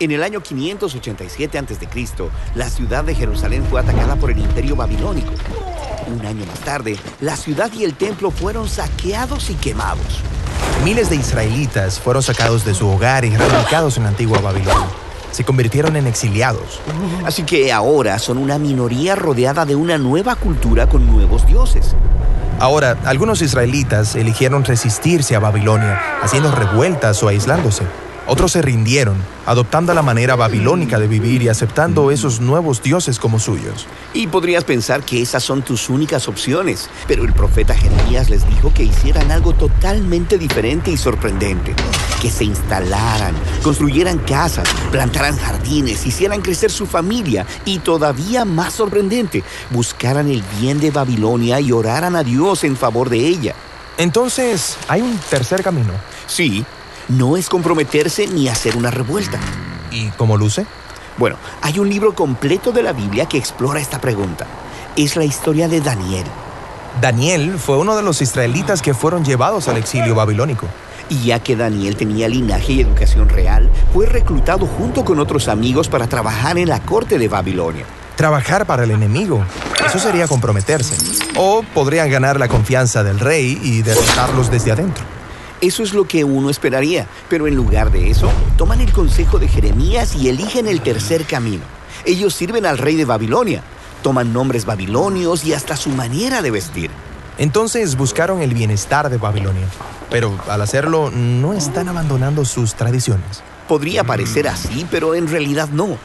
En el año 587 a.C., la ciudad de Jerusalén fue atacada por el imperio babilónico. Un año más tarde, la ciudad y el templo fueron saqueados y quemados. Miles de israelitas fueron sacados de su hogar y radicados en la antigua Babilonia. Se convirtieron en exiliados. Así que ahora son una minoría rodeada de una nueva cultura con nuevos dioses. Ahora, algunos israelitas eligieron resistirse a Babilonia, haciendo revueltas o aislándose. Otros se rindieron, adoptando la manera babilónica de vivir y aceptando esos nuevos dioses como suyos. Y podrías pensar que esas son tus únicas opciones, pero el profeta Jeremías les dijo que hicieran algo totalmente diferente y sorprendente. Que se instalaran, construyeran casas, plantaran jardines, hicieran crecer su familia y todavía más sorprendente, buscaran el bien de Babilonia y oraran a Dios en favor de ella. Entonces, hay un tercer camino. Sí, no es comprometerse ni hacer una revuelta. ¿Y cómo luce? Bueno, hay un libro completo de la Biblia que explora esta pregunta. Es la historia de Daniel. Daniel fue uno de los israelitas que fueron llevados al exilio babilónico. Y ya que Daniel tenía linaje y educación real, fue reclutado junto con otros amigos para trabajar en la corte de Babilonia. Trabajar para el enemigo. Eso sería comprometerse. O podrían ganar la confianza del rey y derrotarlos desde adentro. Eso es lo que uno esperaría, pero en lugar de eso, toman el consejo de Jeremías y eligen el tercer camino. Ellos sirven al rey de Babilonia, toman nombres babilonios y hasta su manera de vestir. Entonces buscaron el bienestar de Babilonia, pero al hacerlo no están abandonando sus tradiciones. Podría parecer así, pero en realidad no.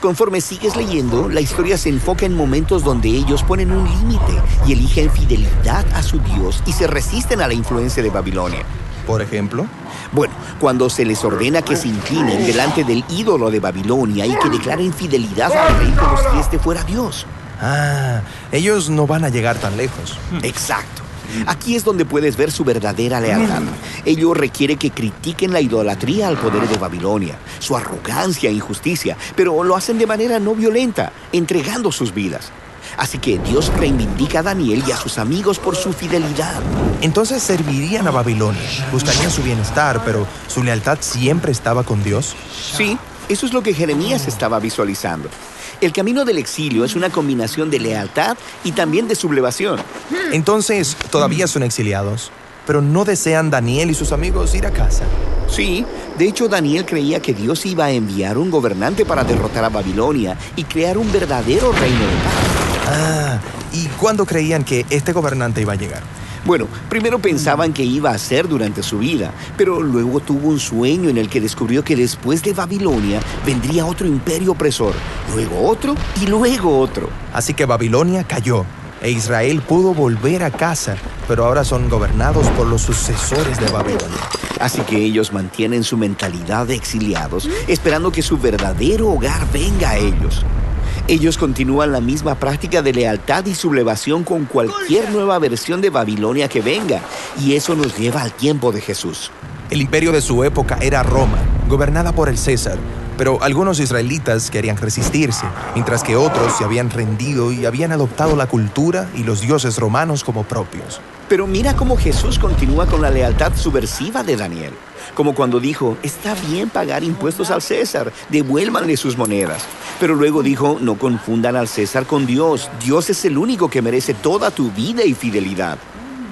Conforme sigues leyendo, la historia se enfoca en momentos donde ellos ponen un límite y eligen fidelidad a su Dios y se resisten a la influencia de Babilonia. Por ejemplo, Bueno, cuando se les ordena que se inclinen delante del ídolo de Babilonia y que declaren fidelidad al rey como si este fuera Dios. ah, ellos no van a llegar tan lejos. Exacto. Aquí es donde puedes ver su verdadera lealtad. Ello requiere que critiquen la idolatría al poder de Babilonia, su arrogancia e injusticia, pero lo hacen de manera no violenta, entregando sus vidas. Así que Dios reivindica a Daniel y a sus amigos por su fidelidad. Entonces servirían a Babilonia, buscarían su bienestar, pero su lealtad siempre estaba con Dios. Sí, eso es lo que Jeremías estaba visualizando. El camino del exilio es una combinación de lealtad y también de sublevación. Entonces todavía son exiliados, pero no desean Daniel y sus amigos ir a casa. Sí, de hecho Daniel creía que Dios iba a enviar un gobernante para derrotar a Babilonia y crear un verdadero reino de paz. Ah, ¿y cuándo creían que este gobernante iba a llegar? Bueno, primero pensaban que iba a ser durante su vida, pero luego tuvo un sueño en el que descubrió que después de Babilonia vendría otro imperio opresor, luego otro y luego otro. Así que Babilonia cayó e Israel pudo volver a casa, pero ahora son gobernados por los sucesores de Babilonia. Así que ellos mantienen su mentalidad de exiliados, esperando que su verdadero hogar venga a ellos. Ellos continúan la misma práctica de lealtad y sublevación con cualquier nueva versión de Babilonia que venga, y eso nos lleva al tiempo de Jesús. El imperio de su época era Roma, gobernada por el César, pero algunos israelitas querían resistirse, mientras que otros se habían rendido y habían adoptado la cultura y los dioses romanos como propios. Pero mira cómo Jesús continúa con la lealtad subversiva de Daniel. Como cuando dijo, está bien pagar impuestos al César, devuélvanle sus monedas. Pero luego dijo, no confundan al César con Dios. Dios es el único que merece toda tu vida y fidelidad.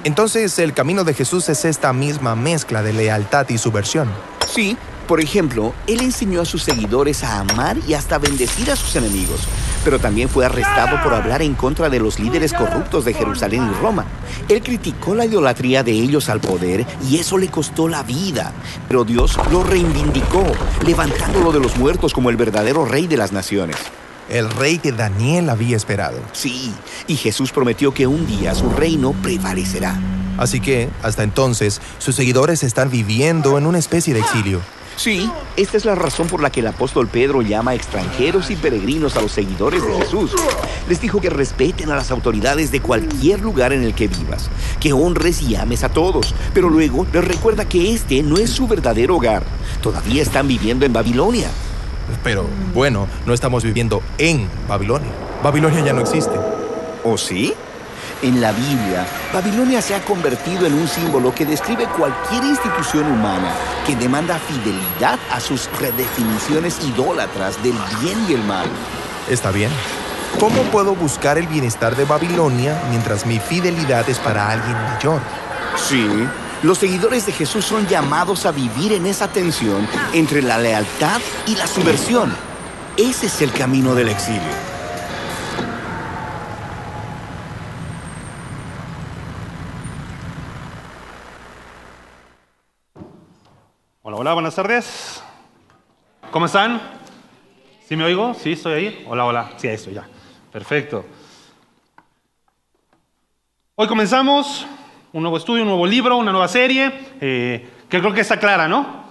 Entonces el camino de Jesús es esta misma mezcla de lealtad y subversión. Sí, por ejemplo, él enseñó a sus seguidores a amar y hasta bendecir a sus enemigos, pero también fue arrestado por hablar en contra de los líderes corruptos de Jerusalén y Roma. Él criticó la idolatría de ellos al poder y eso le costó la vida, pero Dios lo reivindicó, levantándolo de los muertos como el verdadero rey de las naciones. El rey que Daniel había esperado. Sí, y Jesús prometió que un día su reino prevalecerá. Así que, hasta entonces, sus seguidores están viviendo en una especie de exilio. Sí, esta es la razón por la que el apóstol Pedro llama extranjeros y peregrinos a los seguidores de Jesús. Les dijo que respeten a las autoridades de cualquier lugar en el que vivas, que honres y ames a todos, pero luego les recuerda que este no es su verdadero hogar. Todavía están viviendo en Babilonia. Pero, bueno, no estamos viviendo en Babilonia. Babilonia ya no existe. ¿O sí? En la Biblia, Babilonia se ha convertido en un símbolo que describe cualquier institución humana que demanda fidelidad a sus redefiniciones idólatras del bien y el mal. Está bien. ¿Cómo puedo buscar el bienestar de Babilonia mientras mi fidelidad es para alguien mayor? Sí, los seguidores de Jesús son llamados a vivir en esa tensión entre la lealtad y la subversión. Ese es el camino del exilio. Hola, buenas tardes. ¿Cómo están? ¿Sí me oigo? ¿Sí estoy ahí? Hola, hola. Sí, ahí estoy ya. Perfecto. Hoy comenzamos un nuevo estudio, un nuevo libro, una nueva serie, eh, que creo que está clara, ¿no?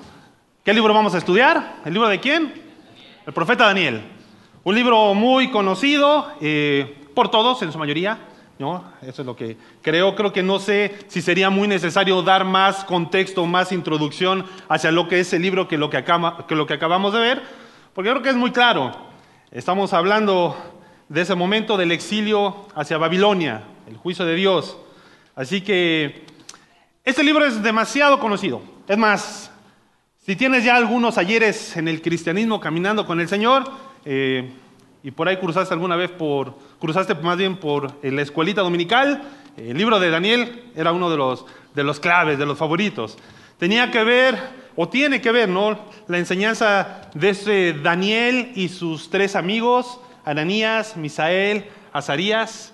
¿Qué libro vamos a estudiar? ¿El libro de quién? El profeta Daniel. Un libro muy conocido eh, por todos, en su mayoría, ¿no? Eso es lo que creo. Creo que no sé si sería muy necesario dar más contexto, más introducción hacia lo que es el libro que lo que, acaba, que lo que acabamos de ver, porque creo que es muy claro. Estamos hablando de ese momento del exilio hacia Babilonia, el juicio de Dios. Así que este libro es demasiado conocido. Es más, si tienes ya algunos ayeres en el cristianismo caminando con el Señor, eh, y por ahí cruzaste alguna vez por, cruzaste más bien por la escuelita dominical, el libro de Daniel era uno de los, de los claves, de los favoritos. Tenía que ver, o tiene que ver, ¿no? La enseñanza de ese Daniel y sus tres amigos, Ananías, Misael, Azarías,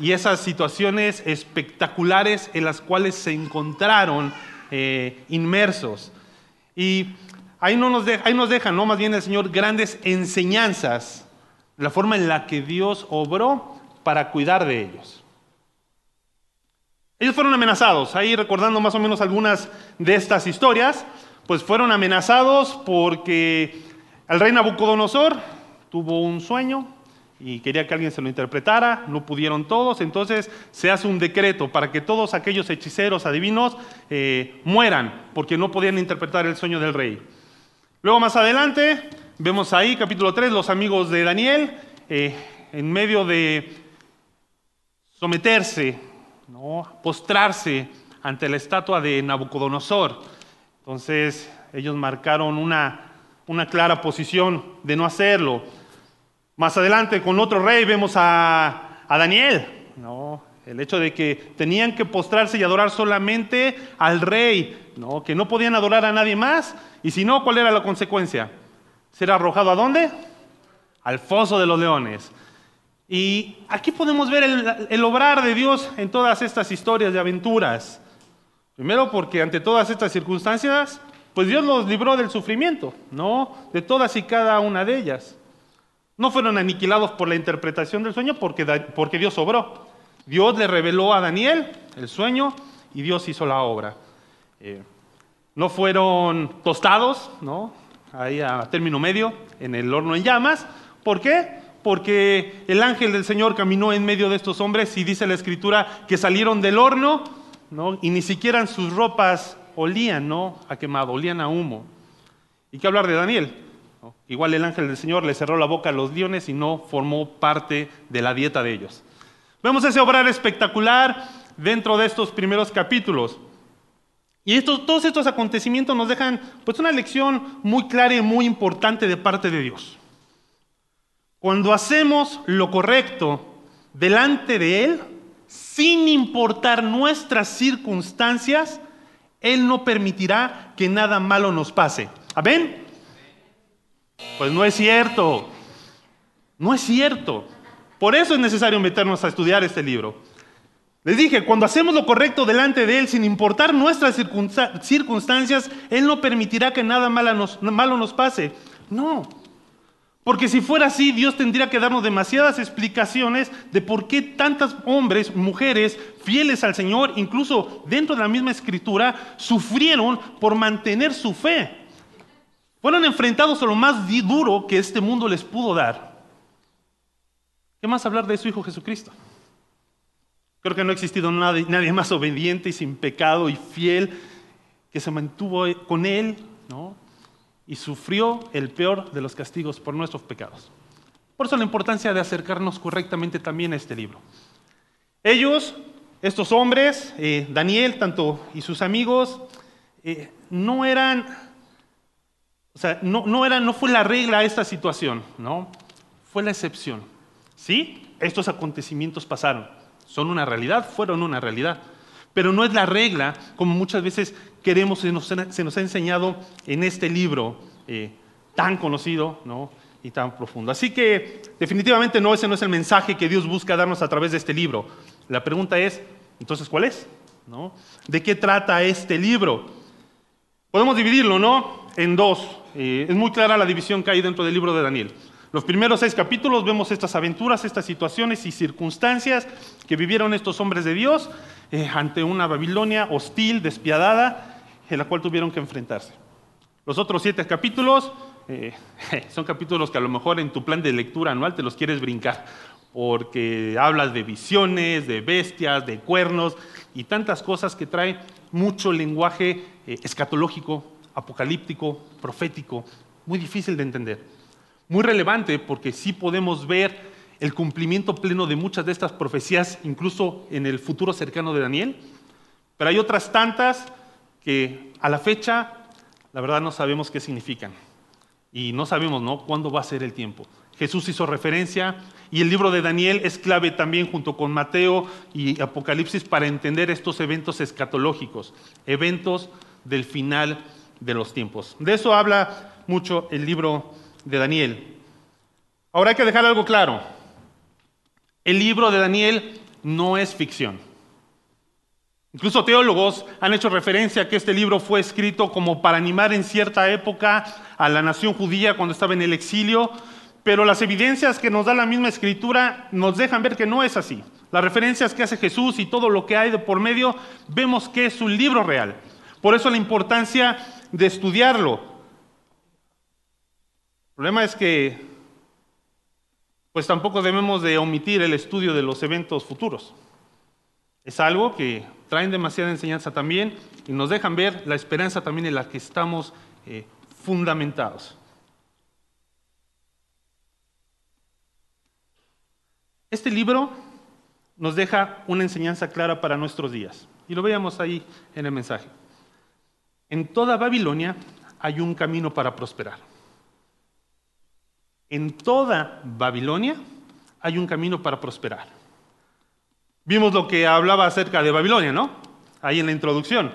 y esas situaciones espectaculares en las cuales se encontraron eh, inmersos. Y ahí, no nos deja, ahí nos deja, ¿no? más bien el Señor, grandes enseñanzas, la forma en la que Dios obró para cuidar de ellos. Ellos fueron amenazados, ahí recordando más o menos algunas de estas historias, pues fueron amenazados porque el rey Nabucodonosor tuvo un sueño, y quería que alguien se lo interpretara, no pudieron todos, entonces se hace un decreto para que todos aquellos hechiceros, adivinos, eh, mueran, porque no podían interpretar el sueño del rey. Luego más adelante, vemos ahí, capítulo 3, los amigos de Daniel, eh, en medio de someterse, ¿no? postrarse ante la estatua de Nabucodonosor. Entonces ellos marcaron una, una clara posición de no hacerlo. Más adelante, con otro rey, vemos a, Daniel. ¿no? El hecho de que tenían que postrarse y adorar solamente al rey, ¿no? que no podían adorar a nadie más. Y si no, ¿cuál era la consecuencia? Ser arrojado a dónde? Al foso de los leones. Y aquí podemos ver el, obrar de Dios en todas estas historias de aventuras. Primero porque ante todas estas circunstancias, pues Dios los libró del sufrimiento, ¿no? De todas y cada una de ellas. No fueron aniquilados por la interpretación del sueño porque, porque Dios obró. Dios le reveló a Daniel el sueño y Dios hizo la obra. Eh, no fueron tostados, ¿no? Ahí a término medio, en el horno en llamas. ¿Por qué? Porque el ángel del Señor caminó en medio de estos hombres y dice la escritura que salieron del horno, ¿no? Y ni siquiera sus ropas olían, ¿no? A quemado, olían a humo. ¿Y qué hablar de Daniel? Igual el ángel del Señor le cerró la boca a los leones y no formó parte de la dieta de ellos. Vemos ese obrar espectacular dentro de estos primeros capítulos. Y todos estos acontecimientos nos dejan pues, una lección muy clara y muy importante de parte de Dios. Cuando hacemos lo correcto delante de Él, sin importar nuestras circunstancias, Él no permitirá que nada malo nos pase. ¿Amén? Pues no es cierto. No es cierto. Por eso es necesario meternos a estudiar este libro. Les dije, cuando hacemos lo correcto delante de Él, sin importar nuestras circunstancias, Él no permitirá que nada malo nos, pase. No. Porque si fuera así, Dios tendría que darnos demasiadas explicaciones de por qué tantos hombres, mujeres, fieles al Señor, incluso dentro de la misma escritura, sufrieron por mantener su fe. Fueron enfrentados a lo más duro que este mundo les pudo dar. ¿Qué más hablar de su Hijo Jesucristo? Creo que no ha existido nadie, más obediente y sin pecado y fiel que se mantuvo con Él ¿no? y sufrió el peor de los castigos por nuestros pecados. Por eso la importancia de acercarnos correctamente también a este libro. Ellos, estos hombres, eh, Daniel tanto y sus amigos, eh, no eran, o sea, no, no, era, no fue la regla esta situación, ¿no? Fue la excepción. ¿Sí? Estos acontecimientos pasaron. Son una realidad, fueron una realidad. Pero no es la regla, como muchas veces queremos, se nos, se nos ha enseñado en este libro eh, tan conocido ¿no? y tan profundo. Así que definitivamente no, ese no es el mensaje que Dios busca darnos a través de este libro. La pregunta es, entonces, ¿cuál es? ¿De qué trata este libro? Podemos dividirlo, ¿no? En dos. Eh, es muy clara la división que hay dentro del libro de Daniel. Los primeros seis capítulos vemos estas aventuras, estas situaciones y circunstancias que vivieron estos hombres de Dios eh, ante una Babilonia hostil, despiadada, en la cual tuvieron que enfrentarse. Los otros siete capítulos eh, son capítulos que a lo mejor en tu plan de lectura anual te los quieres brincar, porque hablas de visiones, de bestias, de cuernos y tantas cosas que trae mucho lenguaje eh, escatológico, apocalíptico, profético, muy difícil de entender muy relevante porque sí podemos ver el cumplimiento pleno de muchas de estas profecías, incluso en el futuro cercano de Daniel. Pero hay otras tantas que a la fecha, la verdad, no sabemos qué significan. Y no sabemos, ¿no?, cuándo va a ser el tiempo. Jesús hizo referencia y el libro de Daniel es clave también junto con Mateo y Apocalipsis para entender estos eventos escatológicos, eventos del final de los tiempos. De eso habla mucho el libro de Daniel. Ahora hay que dejar algo claro. El libro de Daniel no es ficción. Incluso teólogos han hecho referencia a que este libro fue escrito como para animar en cierta época a la nación judía cuando estaba en el exilio, pero las evidencias que nos da la misma escritura nos dejan ver que no es así. Las referencias que hace Jesús y todo lo que hay de por medio, vemos que es un libro real. Por eso la importancia de estudiarlo, el problema es que pues tampoco debemos de omitir el estudio de los eventos futuros. Es algo que traen demasiada enseñanza también y nos dejan ver la esperanza también en la que estamos eh, fundamentados. Este libro nos deja una enseñanza clara para nuestros días y lo veamos ahí en el mensaje. En toda Babilonia hay un camino para prosperar. En toda Babilonia hay un camino para prosperar. Vimos lo que hablaba acerca de Babilonia, ¿no? Ahí en la introducción.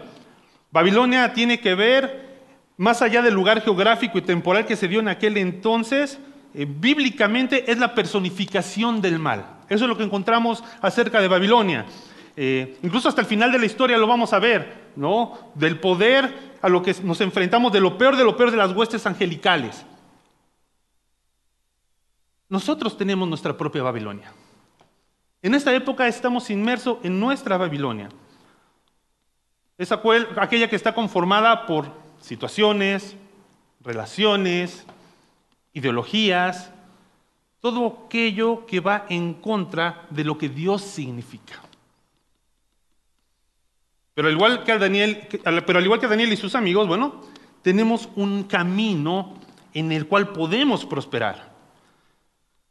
Babilonia tiene que ver, más allá del lugar geográfico y temporal que se dio en aquel entonces, eh, bíblicamente es la personificación del mal. Eso es lo que encontramos acerca de Babilonia. Eh, incluso hasta el final de la historia lo vamos a ver, ¿no? Del poder a lo que nos enfrentamos, de lo peor de lo peor de las huestes angelicales. Nosotros tenemos nuestra propia Babilonia. En esta época estamos inmersos en nuestra Babilonia. Es aquella que está conformada por situaciones, relaciones, ideologías, todo aquello que va en contra de lo que Dios significa. Pero al igual que Daniel, pero al igual que Daniel y sus amigos, bueno, tenemos un camino en el cual podemos prosperar.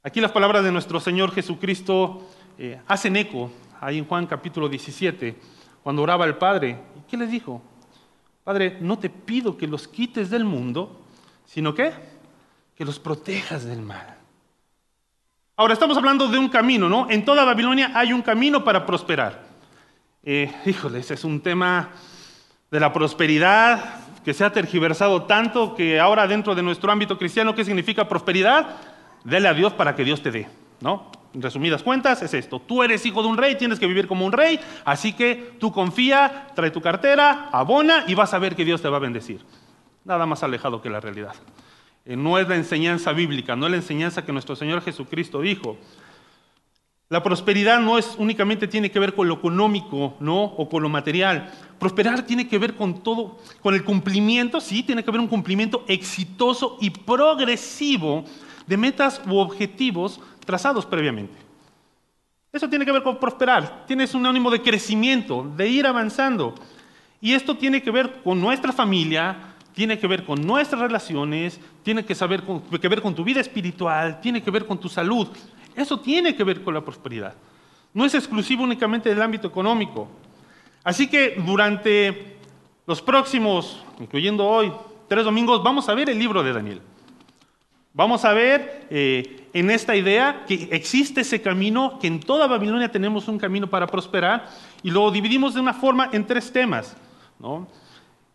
Aquí las palabras de nuestro Señor Jesucristo eh, hacen eco, ahí en Juan capítulo 17, cuando oraba al Padre. ¿Y qué les dijo? Padre, no te pido que los quites del mundo, sino que, que los protejas del mal. Ahora estamos hablando de un camino, ¿no? En toda Babilonia hay un camino para prosperar. Eh, híjole, ese es un tema de la prosperidad que se ha tergiversado tanto que ahora dentro de nuestro ámbito cristiano, ¿qué significa prosperidad? Dele a Dios para que Dios te dé, ¿no? En resumidas cuentas, es esto. Tú eres hijo de un rey, tienes que vivir como un rey, así que tú confía, trae tu cartera, abona y vas a ver que Dios te va a bendecir. Nada más alejado que la realidad. Eh, no es la enseñanza bíblica, no es la enseñanza que nuestro Señor Jesucristo dijo. La prosperidad no es únicamente tiene que ver con lo económico, ¿no? O con lo material. Prosperar tiene que ver con todo, con el cumplimiento, sí, tiene que haber un cumplimiento exitoso y progresivo de metas u objetivos trazados previamente. Eso tiene que ver con prosperar, tienes un ánimo de crecimiento, de ir avanzando. Y esto tiene que ver con nuestra familia, tiene que ver con nuestras relaciones, tiene que, saber que ver con tu vida espiritual, tiene que ver con tu salud. Eso tiene que ver con la prosperidad. no es exclusivo únicamente del ámbito económico. Así que durante los próximos, incluyendo hoy, tres domingos, vamos a ver el libro de Daniel. Vamos a ver eh, en esta idea que existe ese camino, que en toda Babilonia tenemos un camino para prosperar, y lo dividimos de una forma en tres temas. ¿no?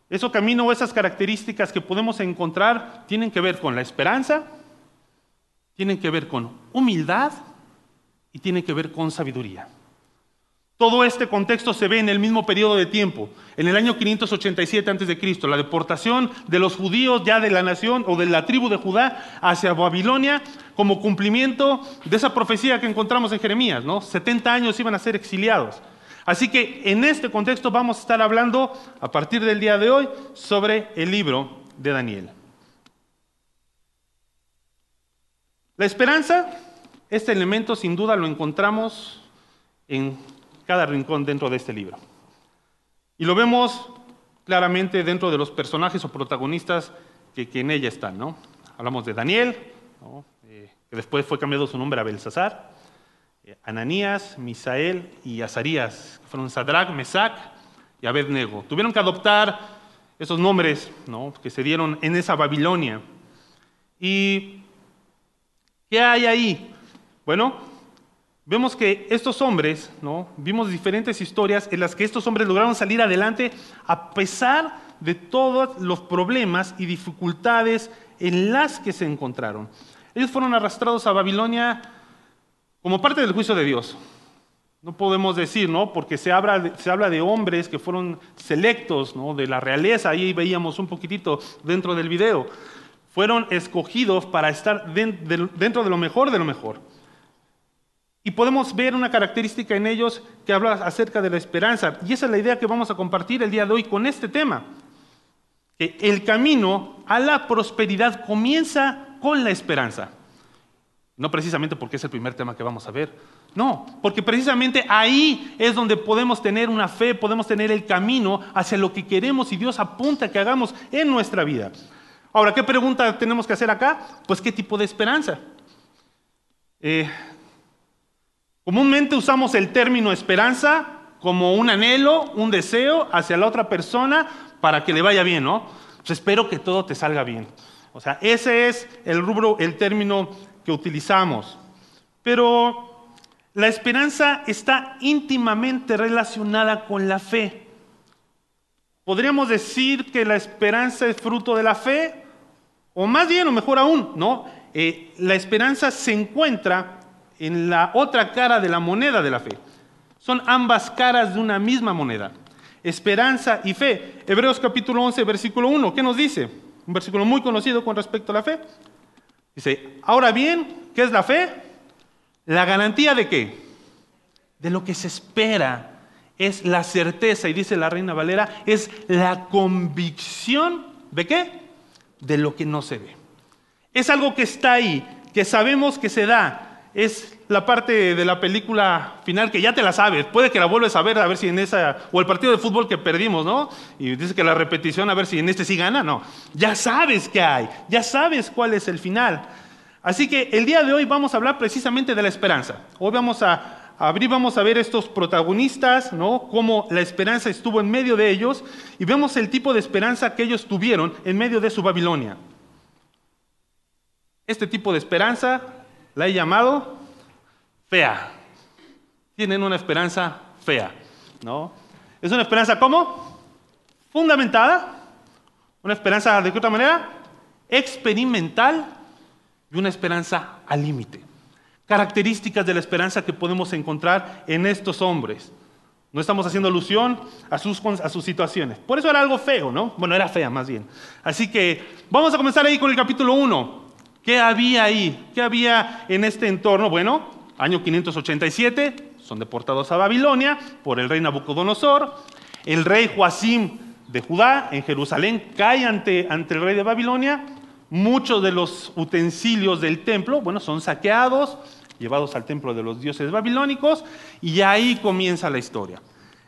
Ese camino o esas características que podemos encontrar tienen que ver con la esperanza, tienen que ver con humildad y tienen que ver con sabiduría. Todo este contexto se ve en el mismo periodo de tiempo, en el año 587 a.C., la deportación de los judíos ya de la nación o de la tribu de Judá hacia Babilonia como cumplimiento de esa profecía que encontramos en Jeremías, ¿no? 70 años iban a ser exiliados. Así que en este contexto vamos a estar hablando a partir del día de hoy sobre el libro de Daniel. La esperanza, este elemento sin duda lo encontramos en cada rincón dentro de este libro. Y lo vemos claramente dentro de los personajes o protagonistas que, en ella están. ¿no? Hablamos de Daniel, eh, que después fue cambiado su nombre a Belsasar, eh, Ananías, Misael y Azarías, que fueron Sadrach, Mesach y Abednego. Tuvieron que adoptar esos nombres ¿no? que se dieron en esa Babilonia. ¿Y qué hay ahí? Bueno, vemos que estos hombres, ¿no? Vimos diferentes historias en las que estos hombres lograron salir adelante a pesar de todos los problemas y dificultades en las que se encontraron. Ellos fueron arrastrados a Babilonia como parte del juicio de Dios. No podemos decir, ¿no? Porque se habla, de, se habla de hombres que fueron selectos, ¿no? De la realeza, ahí veíamos un poquitito dentro del video. Fueron escogidos para estar dentro de lo mejor de lo mejor. Y podemos ver una característica en ellos que habla acerca de la esperanza. Y esa es la idea que vamos a compartir el día de hoy con este tema. Que el camino a la prosperidad comienza con la esperanza. No precisamente porque es el primer tema que vamos a ver. No, porque precisamente ahí es donde podemos tener una fe, podemos tener el camino hacia lo que queremos y Dios apunta que hagamos en nuestra vida. Ahora, ¿qué pregunta tenemos que hacer acá? Pues, ¿qué tipo de esperanza? Eh, Comúnmente usamos el término esperanza como un anhelo, un deseo hacia la otra persona para que le vaya bien, ¿no? Pues espero que todo te salga bien. O sea, ese es el rubro, el término que utilizamos. Pero la esperanza está íntimamente relacionada con la fe. Podríamos decir que la esperanza es fruto de la fe, o más bien, o mejor aún, ¿no? Eh, la esperanza se encuentra en la otra cara de la moneda de la fe. Son ambas caras de una misma moneda. Esperanza y fe. Hebreos capítulo 11, versículo 1. ¿Qué nos dice? Un versículo muy conocido con respecto a la fe. Dice, ahora bien, ¿qué es la fe? La garantía de qué? De lo que se espera. Es la certeza, y dice la reina Valera, es la convicción de qué? De lo que no se ve. Es algo que está ahí, que sabemos que se da, es la parte de la película final que ya te la sabes. Puede que la vuelves a ver a ver si en esa, o el partido de fútbol que perdimos, ¿no? Y dice que la repetición a ver si en este sí gana, no. Ya sabes qué hay, ya sabes cuál es el final. Así que el día de hoy vamos a hablar precisamente de la esperanza. Hoy vamos a abrir, vamos a ver estos protagonistas, ¿no? Cómo la esperanza estuvo en medio de ellos y vemos el tipo de esperanza que ellos tuvieron en medio de su Babilonia. Este tipo de esperanza la he llamado fea. Tienen una esperanza fea, ¿no? Es una esperanza ¿cómo? Fundamentada, una esperanza de qué otra manera? Experimental y una esperanza al límite. Características de la esperanza que podemos encontrar en estos hombres. No estamos haciendo alusión a sus, a sus situaciones. Por eso era algo feo, ¿no? Bueno, era fea más bien. Así que vamos a comenzar ahí con el capítulo 1. ¿Qué había ahí? ¿Qué había en este entorno? Bueno, año 587, son deportados a Babilonia por el rey Nabucodonosor. El rey Joacim de Judá en Jerusalén cae ante, ante el rey de Babilonia. Muchos de los utensilios del templo, bueno, son saqueados, llevados al templo de los dioses babilónicos, y ahí comienza la historia.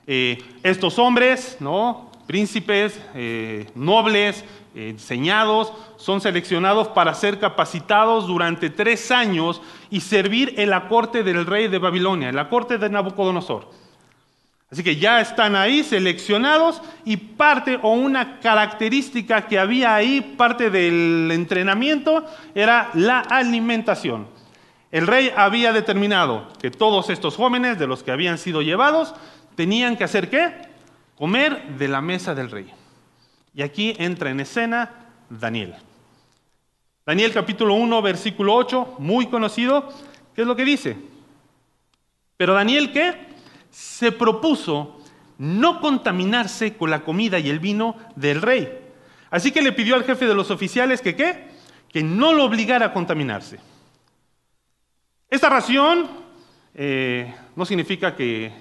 Eh, estos hombres, ¿no? príncipes, eh, nobles, enseñados, son seleccionados para ser capacitados durante tres años y servir en la corte del rey de Babilonia, en la corte de Nabucodonosor. Así que ya están ahí seleccionados y parte o una característica que había ahí, parte del entrenamiento, era la alimentación. El rey había determinado que todos estos jóvenes de los que habían sido llevados tenían que hacer qué? Comer de la mesa del rey. Y aquí entra en escena Daniel. Daniel capítulo 1, versículo 8, muy conocido, ¿qué es lo que dice? Pero Daniel, ¿qué? Se propuso no contaminarse con la comida y el vino del rey. Así que le pidió al jefe de los oficiales que qué? Que no lo obligara a contaminarse. Esta ración eh, no significa que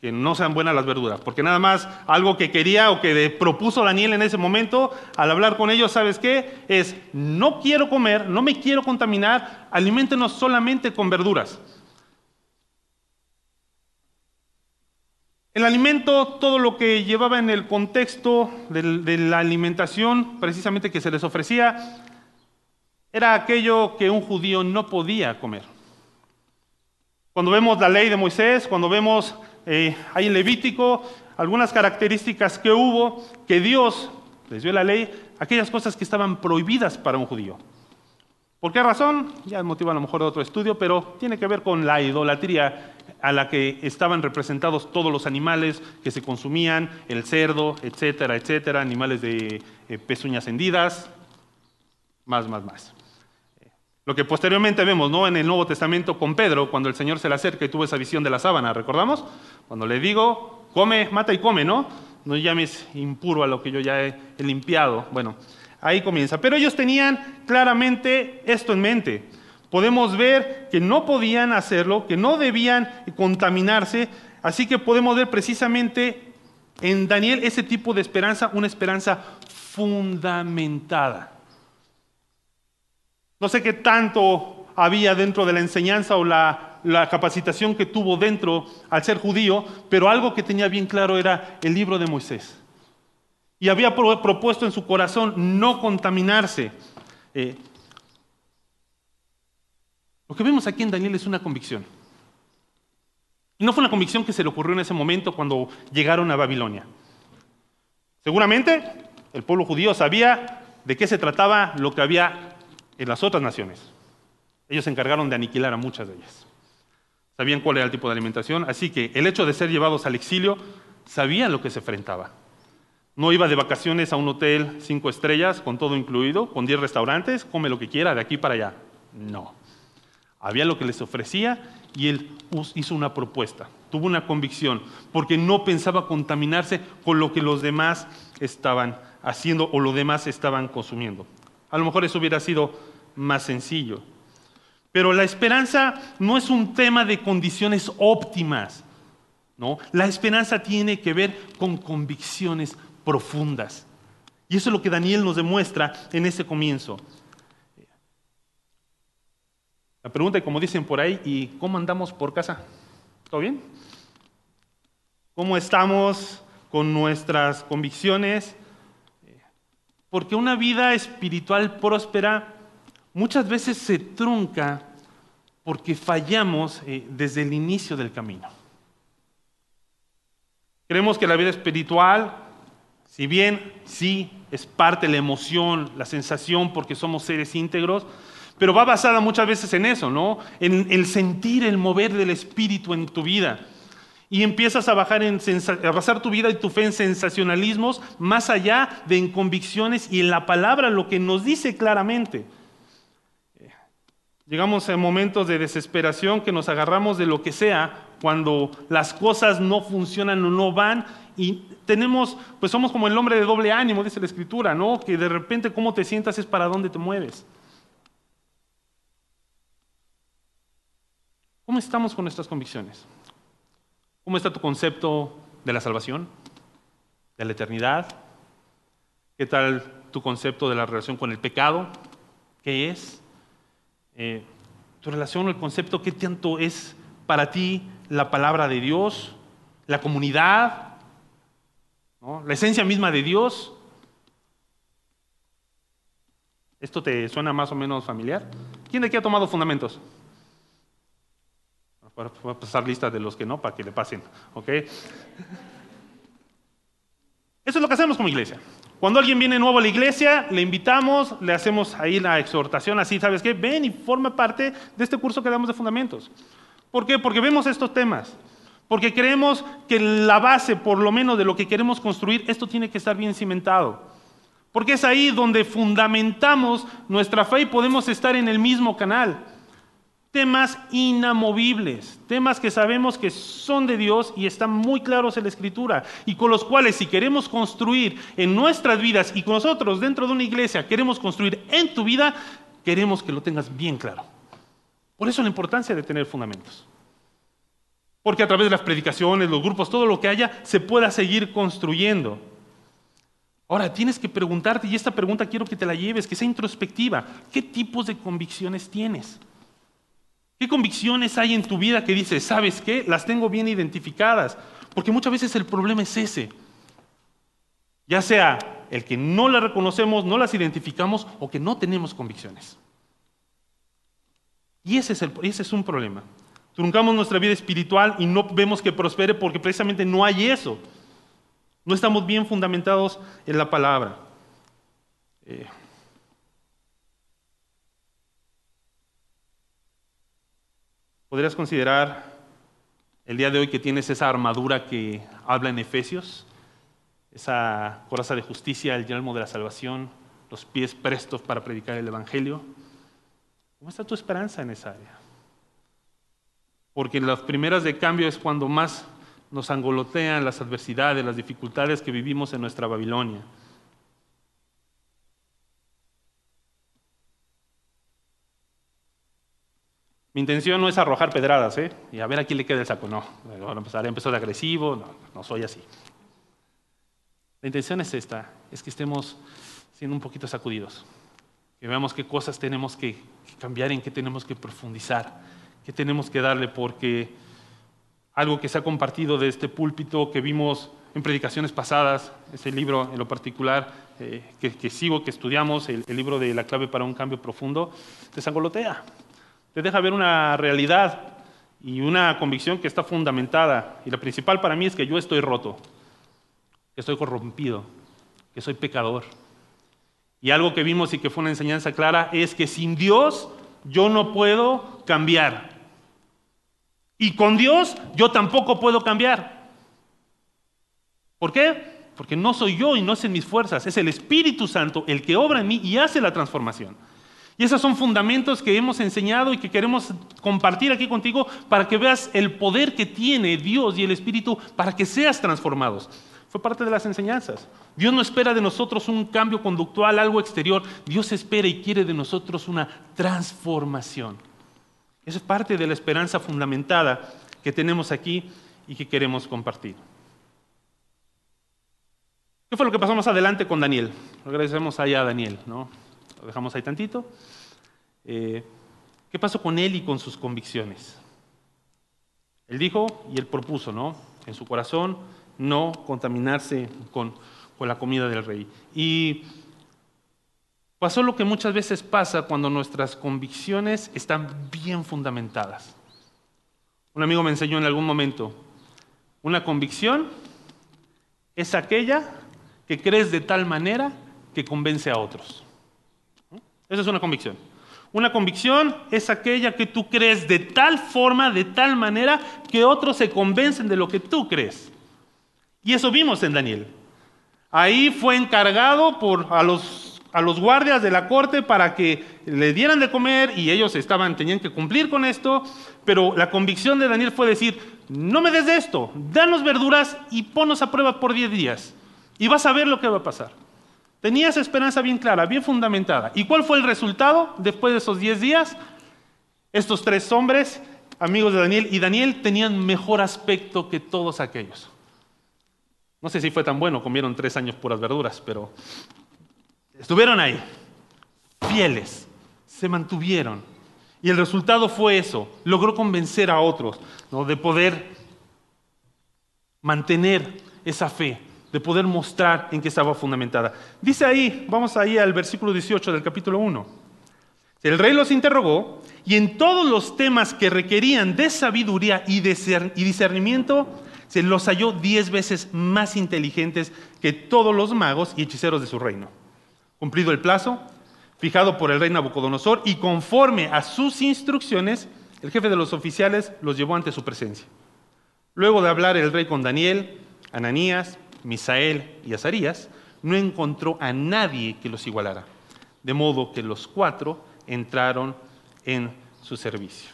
que no sean buenas las verduras, porque nada más algo que quería o que propuso Daniel en ese momento al hablar con ellos, ¿sabes qué? Es, no quiero comer, no me quiero contaminar, aliméntenos solamente con verduras. El alimento, todo lo que llevaba en el contexto de la alimentación, precisamente que se les ofrecía, era aquello que un judío no podía comer. Cuando vemos la ley de Moisés, cuando vemos eh, hay en Levítico algunas características que hubo que Dios les dio la ley, aquellas cosas que estaban prohibidas para un judío. ¿Por qué razón? Ya es motivo a lo mejor de otro estudio, pero tiene que ver con la idolatría a la que estaban representados todos los animales que se consumían, el cerdo, etcétera, etcétera, animales de eh, pezuñas hendidas, más, más, más. Lo que posteriormente vemos ¿no? en el Nuevo Testamento con Pedro, cuando el Señor se le acerca y tuvo esa visión de la sábana, ¿recordamos? Cuando le digo, come, mata y come, ¿no? No llames impuro a lo que yo ya he, limpiado. Bueno, ahí comienza. Pero ellos tenían claramente esto en mente. Podemos ver que no podían hacerlo, que no debían contaminarse, así que podemos ver precisamente en Daniel ese tipo de esperanza, una esperanza fundamentada. No sé qué tanto había dentro de la enseñanza o la, capacitación que tuvo dentro al ser judío, pero algo que tenía bien claro era el libro de Moisés. Y había propuesto en su corazón no contaminarse. Eh, lo que vemos aquí en Daniel es una convicción. Y no fue una convicción que se le ocurrió en ese momento cuando llegaron a Babilonia. Seguramente el pueblo judío sabía de qué se trataba lo que había en las otras naciones. Ellos se encargaron de aniquilar a muchas de ellas. Sabían cuál era el tipo de alimentación, así que el hecho de ser llevados al exilio, sabían lo que se enfrentaba. No iba de vacaciones a un hotel cinco estrellas, con todo incluido, con diez restaurantes, come lo que quiera, de aquí para allá. No. Había lo que les ofrecía y él hizo una propuesta, tuvo una convicción, porque no pensaba contaminarse con lo que los demás estaban haciendo o los demás estaban consumiendo. A lo mejor eso hubiera sido más sencillo. Pero la esperanza no es un tema de condiciones óptimas. ¿no? La esperanza tiene que ver con convicciones profundas. Y eso es lo que Daniel nos demuestra en ese comienzo. La pregunta, como dicen por ahí, ¿y cómo andamos por casa? ¿Todo bien? ¿Cómo estamos con nuestras convicciones? Porque una vida espiritual próspera muchas veces se trunca porque fallamos eh, desde el inicio del camino. Creemos que la vida espiritual, si bien sí es parte de la emoción, la sensación, porque somos seres íntegros, pero va basada muchas veces en eso, ¿no? En el sentir, el mover del espíritu en tu vida y empiezas a, bajar a basar tu vida y tu fe en sensacionalismos más allá de en convicciones y en la palabra lo que nos dice claramente. Llegamos a momentos de desesperación que nos agarramos de lo que sea cuando las cosas no funcionan o no van y tenemos, pues somos como el hombre de doble ánimo, dice la escritura, ¿no? Que de repente cómo te sientas es para dónde te mueves. ¿Cómo estamos con nuestras convicciones? ¿Cómo está tu concepto de la salvación? ¿De la eternidad? ¿Qué tal tu concepto de la relación con el pecado? ¿Qué es? Eh, tu relación el concepto, ¿qué tanto es para ti la palabra de Dios? ¿La comunidad? ¿La esencia misma de Dios? ¿Esto te suena más o menos familiar? ¿Quién de aquí ha tomado fundamentos? Voy a pasar lista de los que no para que le pasen. ¿ok? Eso es lo que hacemos como iglesia. Cuando alguien viene nuevo a la iglesia, le invitamos, le hacemos ahí la exhortación así, ¿sabes qué? Ven y forma parte de este curso que damos de fundamentos. ¿Por qué? Porque vemos estos temas. Porque creemos que la base, por lo menos de lo que queremos construir, esto tiene que estar bien cimentado. Porque es ahí donde fundamentamos nuestra fe y podemos estar en el mismo canal. Temas inamovibles, temas que sabemos que son de Dios y están muy claros en la Escritura y con los cuales si queremos construir en nuestras vidas y con nosotros dentro de una iglesia queremos construir en tu vida, queremos que lo tengas bien claro. Por eso la importancia de tener fundamentos. Porque a través de las predicaciones, los grupos, todo lo que haya, se pueda seguir construyendo. Ahora, tienes que preguntarte, y esta pregunta quiero que te la lleves, que sea introspectiva. ¿Qué tipos de convicciones tienes? ¿Qué convicciones hay en tu vida que dices, sabes qué? Las tengo bien identificadas. Porque muchas veces el problema es ese. Ya sea el que no las reconocemos, no las identificamos o que no tenemos convicciones. Y ese es, un problema. Truncamos nuestra vida espiritual y no vemos que prospere porque precisamente no hay eso. No estamos bien fundamentados en la palabra. Eh, ¿Podrías considerar el día de hoy que tienes esa armadura que habla en Efesios? Esa coraza de justicia, el yelmo de la salvación, los pies prestos para predicar el Evangelio. ¿Cómo está tu esperanza en esa área? Porque en las primeras de cambio es cuando más nos angolotean las adversidades, las dificultades que vivimos en nuestra Babilonia. Mi intención no es arrojar pedradas, ¿eh? Y a ver a quién le queda el saco. No, bueno, empezar, empezó de agresivo, no, no soy así. La intención es esta, es que estemos siendo un poquito sacudidos, que veamos qué cosas tenemos que cambiar, en qué tenemos que profundizar, qué tenemos que darle, porque algo que se ha compartido de este púlpito que vimos en predicaciones pasadas, ese libro en lo particular eh, que, sigo, que estudiamos, el, el, libro de La clave para un cambio profundo, te sangolotea, te deja ver una realidad y una convicción que está fundamentada. Y la principal para mí es que yo estoy roto, que estoy corrompido, que soy pecador. Y algo que vimos y que fue una enseñanza clara es que sin Dios yo no puedo cambiar. Y con Dios yo tampoco puedo cambiar. ¿Por qué? Porque no soy yo y no es en mis fuerzas, es el Espíritu Santo el que obra en mí y hace la transformación. Y esos son fundamentos que hemos enseñado y que queremos compartir aquí contigo para que veas el poder que tiene Dios y el Espíritu para que seas transformados. Fue parte de las enseñanzas. Dios no espera de nosotros un cambio conductual, algo exterior. Dios espera y quiere de nosotros una transformación. Esa es parte de la esperanza fundamentada que tenemos aquí y que queremos compartir. ¿Qué fue lo que pasó más adelante con Daniel? Agradecemos allá a Daniel, ¿no? Lo dejamos ahí tantito. Eh, ¿Qué pasó con él y con sus convicciones? Él dijo y él propuso, ¿no? En su corazón, no contaminarse con, con la comida del rey. Y pasó lo que muchas veces pasa cuando nuestras convicciones están bien fundamentadas. Un amigo me enseñó en algún momento, una convicción es aquella que crees de tal manera que convence a otros. Esa es una convicción. Una convicción es aquella que tú crees de tal forma, de tal manera, que otros se convencen de lo que tú crees. Y eso vimos en Daniel. Ahí fue encargado por a los, a los guardias de la corte para que le dieran de comer y ellos estaban, tenían que cumplir con esto, pero la convicción de Daniel fue decir, no me des de esto, danos verduras y ponnos a prueba por 10 días y vas a ver lo que va a pasar. Tenía esa esperanza bien clara, bien fundamentada. ¿Y cuál fue el resultado después de esos 10 días? Estos tres hombres, amigos de Daniel, y Daniel tenían mejor aspecto que todos aquellos. No sé si fue tan bueno, comieron tres años puras verduras, pero estuvieron ahí, fieles, se mantuvieron. Y el resultado fue eso, logró convencer a otros ¿no? de poder mantener esa fe, de poder mostrar en qué estaba fundamentada. Dice ahí, vamos ahí al versículo 18 del capítulo 1. El rey los interrogó y en todos los temas que requerían de sabiduría y discernimiento, se los halló diez veces más inteligentes que todos los magos y hechiceros de su reino. Cumplido el plazo, fijado por el rey Nabucodonosor, y conforme a sus instrucciones, el jefe de los oficiales los llevó ante su presencia. Luego de hablar el rey con Daniel, Ananías, Misael y Azarías, no encontró a nadie que los igualara, de modo que los cuatro entraron en su servicio.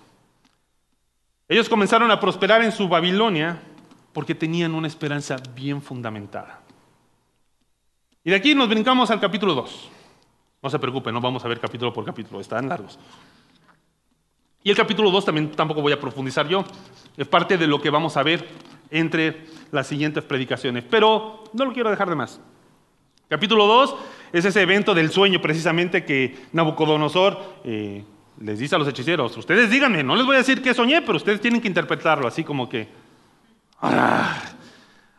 Ellos comenzaron a prosperar en su Babilonia porque tenían una esperanza bien fundamentada. Y de aquí nos brincamos al capítulo 2. No se preocupen, no vamos a ver capítulo por capítulo, están largos. Y el capítulo 2 también tampoco voy a profundizar yo. Es parte de lo que vamos a ver entre las siguientes predicaciones. Pero no lo quiero dejar de más. Capítulo 2 es ese evento del sueño precisamente que Nabucodonosor eh, les dice a los hechiceros, ustedes díganme, no les voy a decir qué soñé, pero ustedes tienen que interpretarlo así como que... Ah".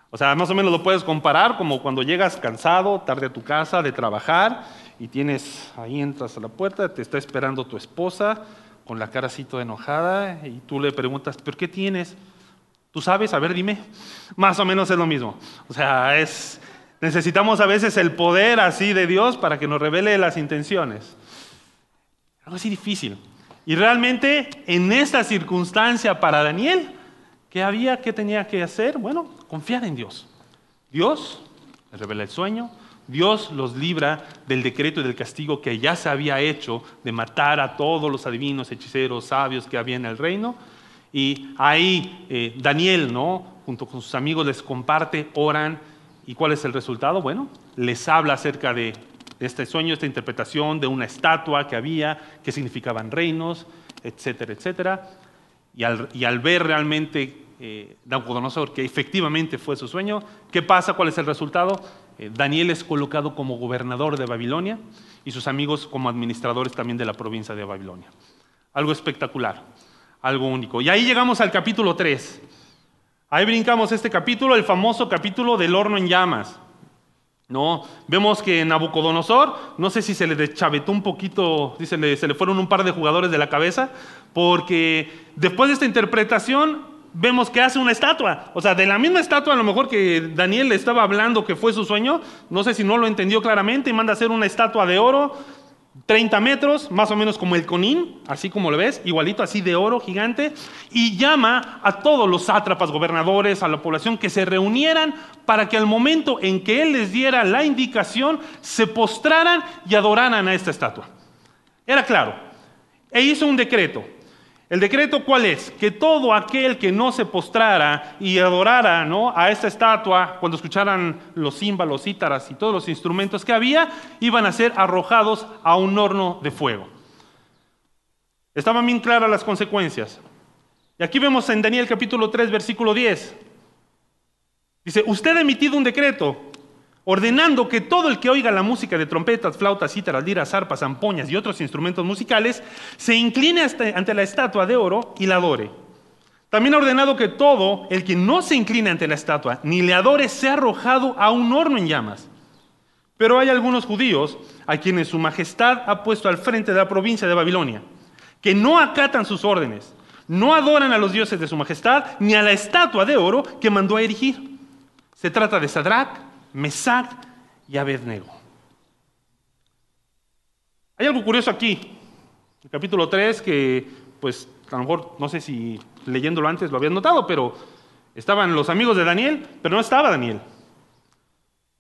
O sea, más o menos lo puedes comparar como cuando llegas cansado, tarde a tu casa de trabajar y tienes, ahí entras a la puerta, te está esperando tu esposa con la cara así toda enojada y tú le preguntas, ¿pero qué tienes? ¿Tú sabes? A ver, dime. Más o menos es lo mismo. O sea, es, necesitamos a veces el poder así de Dios para que nos revele las intenciones. Algo así difícil. Y realmente en esta circunstancia para Daniel, ¿qué había, qué tenía que hacer? Bueno, confiar en Dios. Dios le revela el sueño, Dios los libra del decreto y del castigo que ya se había hecho de matar a todos los adivinos, hechiceros, sabios que había en el reino. Y ahí eh, Daniel, ¿no? junto con sus amigos, les comparte, oran. ¿Y cuál es el resultado? Bueno, les habla acerca de este sueño, esta interpretación de una estatua que había, que significaban reinos, etcétera, etcétera. Y al, ver realmente eh, Nabucodonosor que efectivamente fue su sueño, ¿qué pasa? ¿Cuál es el resultado? Eh, Daniel es colocado como gobernador de Babilonia y sus amigos como administradores también de la provincia de Babilonia. Algo espectacular, algo único. Y ahí llegamos al capítulo 3. Ahí brincamos este capítulo, el famoso capítulo del horno en llamas. No, vemos que Nabucodonosor, no sé si se le deschavetó un poquito, se se le fueron un par de jugadores de la cabeza, porque después de esta interpretación vemos que hace una estatua. O sea, de la misma estatua, a lo mejor que Daniel le estaba hablando que fue su sueño, no sé si no lo entendió claramente, y manda a hacer una estatua de oro, 30 metros, más o menos como el conín, así como lo ves, igualito así de oro gigante, y llama a todos los sátrapas, gobernadores, a la población que se reunieran para que al momento en que él les diera la indicación, se postraran y adoraran a esta estatua. Era claro. E hizo un decreto. ¿El decreto cuál es? Que todo aquel que no se postrara y adorara a esta estatua, cuando escucharan los címbalos, cítaras y todos los instrumentos que había, iban a ser arrojados a un horno de fuego. Estaban bien claras las consecuencias. Y aquí vemos en Daniel capítulo 3, versículo 10. Dice, usted ha emitido un decreto ordenando que todo el que oiga la música de trompetas, flautas, cítaras, liras, arpas, zampoñas y otros instrumentos musicales, se incline ante la estatua de oro y la adore. También ha ordenado que todo el que no se incline ante la estatua ni le adore sea arrojado a un horno en llamas. Pero hay algunos judíos a quienes su majestad ha puesto al frente de la provincia de Babilonia, que no acatan sus órdenes, no adoran a los dioses de su majestad ni a la estatua de oro que mandó a erigir. Se trata de Sadrach, Mesac y Abednego. Hay algo curioso aquí, el capítulo 3, que pues a lo mejor no sé si leyéndolo antes lo habían notado, pero estaban los amigos de Daniel, pero no estaba Daniel.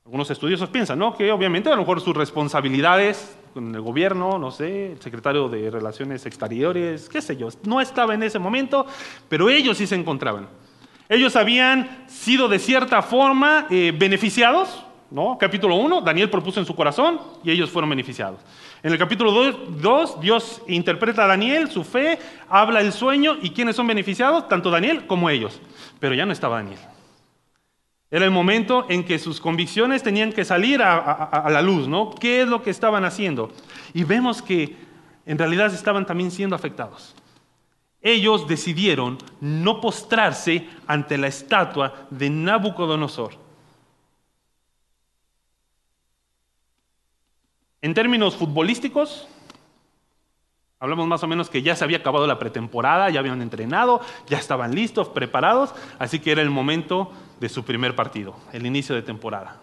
Algunos estudiosos piensan, ¿no? Que obviamente a lo mejor sus responsabilidades con el gobierno, no sé, el secretario de Relaciones Exteriores, qué sé yo, no estaba en ese momento, pero ellos sí se encontraban. Ellos habían sido de cierta forma eh, beneficiados, ¿no? Capítulo 1, Daniel propuso en su corazón y ellos fueron beneficiados. En el capítulo 2, Dios interpreta a Daniel, su fe, habla el sueño y ¿quiénes son beneficiados? Tanto Daniel como ellos. Pero ya no estaba Daniel. Era el momento en que sus convicciones tenían que salir a, a la luz, ¿no? ¿Qué es lo que estaban haciendo? Y vemos que en realidad estaban también siendo afectados ellos decidieron no postrarse ante la estatua de Nabucodonosor. En términos futbolísticos, hablamos más o menos que ya se había acabado la pretemporada, ya habían entrenado, ya estaban listos, preparados, así que era el momento de su primer partido, el inicio de temporada.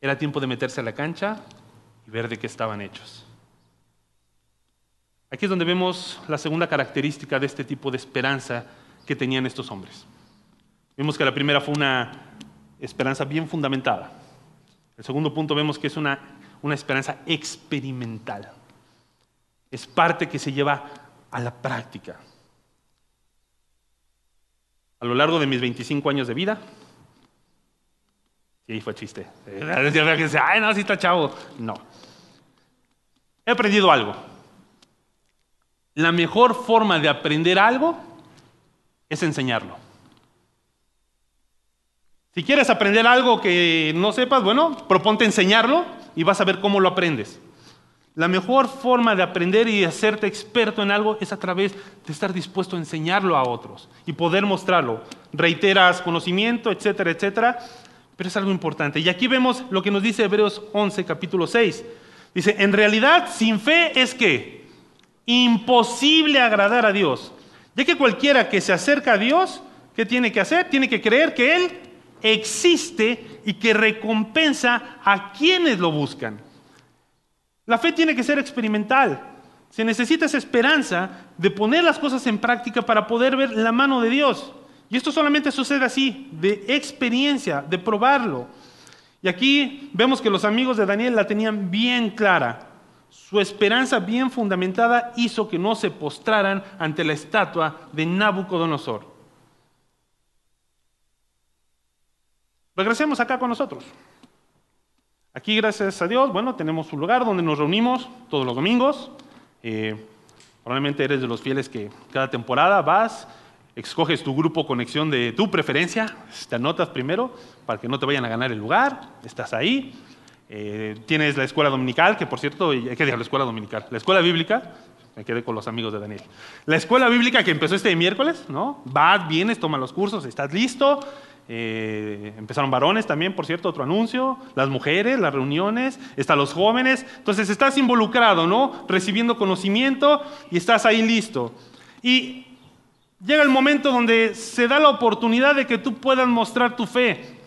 Era tiempo de meterse a la cancha y ver de qué estaban hechos. Aquí es donde vemos la segunda característica de este tipo de esperanza que tenían estos hombres. Vimos que la primera fue una esperanza bien fundamentada. El segundo punto vemos que es una, una esperanza experimental. Es parte que se lleva a la práctica. A lo largo de mis 25 años de vida, y ahí fue chiste. Ay, no, sí está chavo. No. He aprendido algo. La mejor forma de aprender algo es enseñarlo. Si quieres aprender algo que no sepas, bueno, proponte enseñarlo y vas a ver cómo lo aprendes. La mejor forma de aprender y hacerte experto en algo es a través de estar dispuesto a enseñarlo a otros y poder mostrarlo. Reiteras conocimiento, etcétera, etcétera, pero es algo importante. Y aquí vemos lo que nos dice Hebreos 11, capítulo 6. Dice, en realidad sin fe es que imposible agradar a Dios, ya que cualquiera que se acerca a Dios, ¿qué tiene que hacer? Tiene que creer que Él existe y que recompensa a quienes lo buscan. La fe tiene que ser experimental. Se necesita esa esperanza de poner las cosas en práctica para poder ver la mano de Dios. Y esto solamente sucede así, de experiencia, de probarlo. Y aquí vemos que los amigos de Daniel la tenían bien clara. Su esperanza bien fundamentada hizo que no se postraran ante la estatua de Nabucodonosor. Regresemos acá con nosotros. Aquí, gracias a Dios, bueno, tenemos un lugar donde nos reunimos todos los domingos. Eh, probablemente eres de los fieles que cada temporada vas, escoges tu grupo conexión de tu preferencia, te anotas primero para que no te vayan a ganar el lugar, estás ahí. Eh, tienes la escuela dominical, que por cierto, que decir la escuela dominical, la escuela bíblica, me quedé con los amigos de Daniel. La escuela bíblica que empezó este miércoles, ¿no? Vas, vienes, tomas los cursos, estás listo, eh, empezaron varones también, por cierto, otro anuncio, las mujeres, las reuniones, están los jóvenes. Entonces estás involucrado, ¿no? Recibiendo conocimiento y estás ahí listo. Y llega el momento donde se da la oportunidad de que tú puedas mostrar tu fe.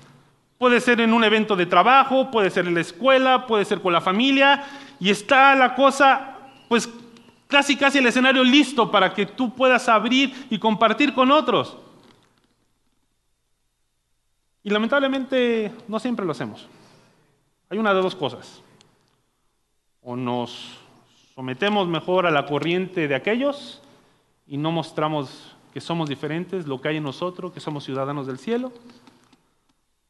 Puede ser en un evento de trabajo, puede ser en la escuela, puede ser con la familia, y está la cosa, pues casi casi el escenario listo para que tú puedas abrir y compartir con otros. Y lamentablemente no siempre lo hacemos. Hay una de dos cosas. O nos sometemos mejor a la corriente de aquellos y no mostramos que somos diferentes, lo que hay en nosotros, que somos ciudadanos del cielo.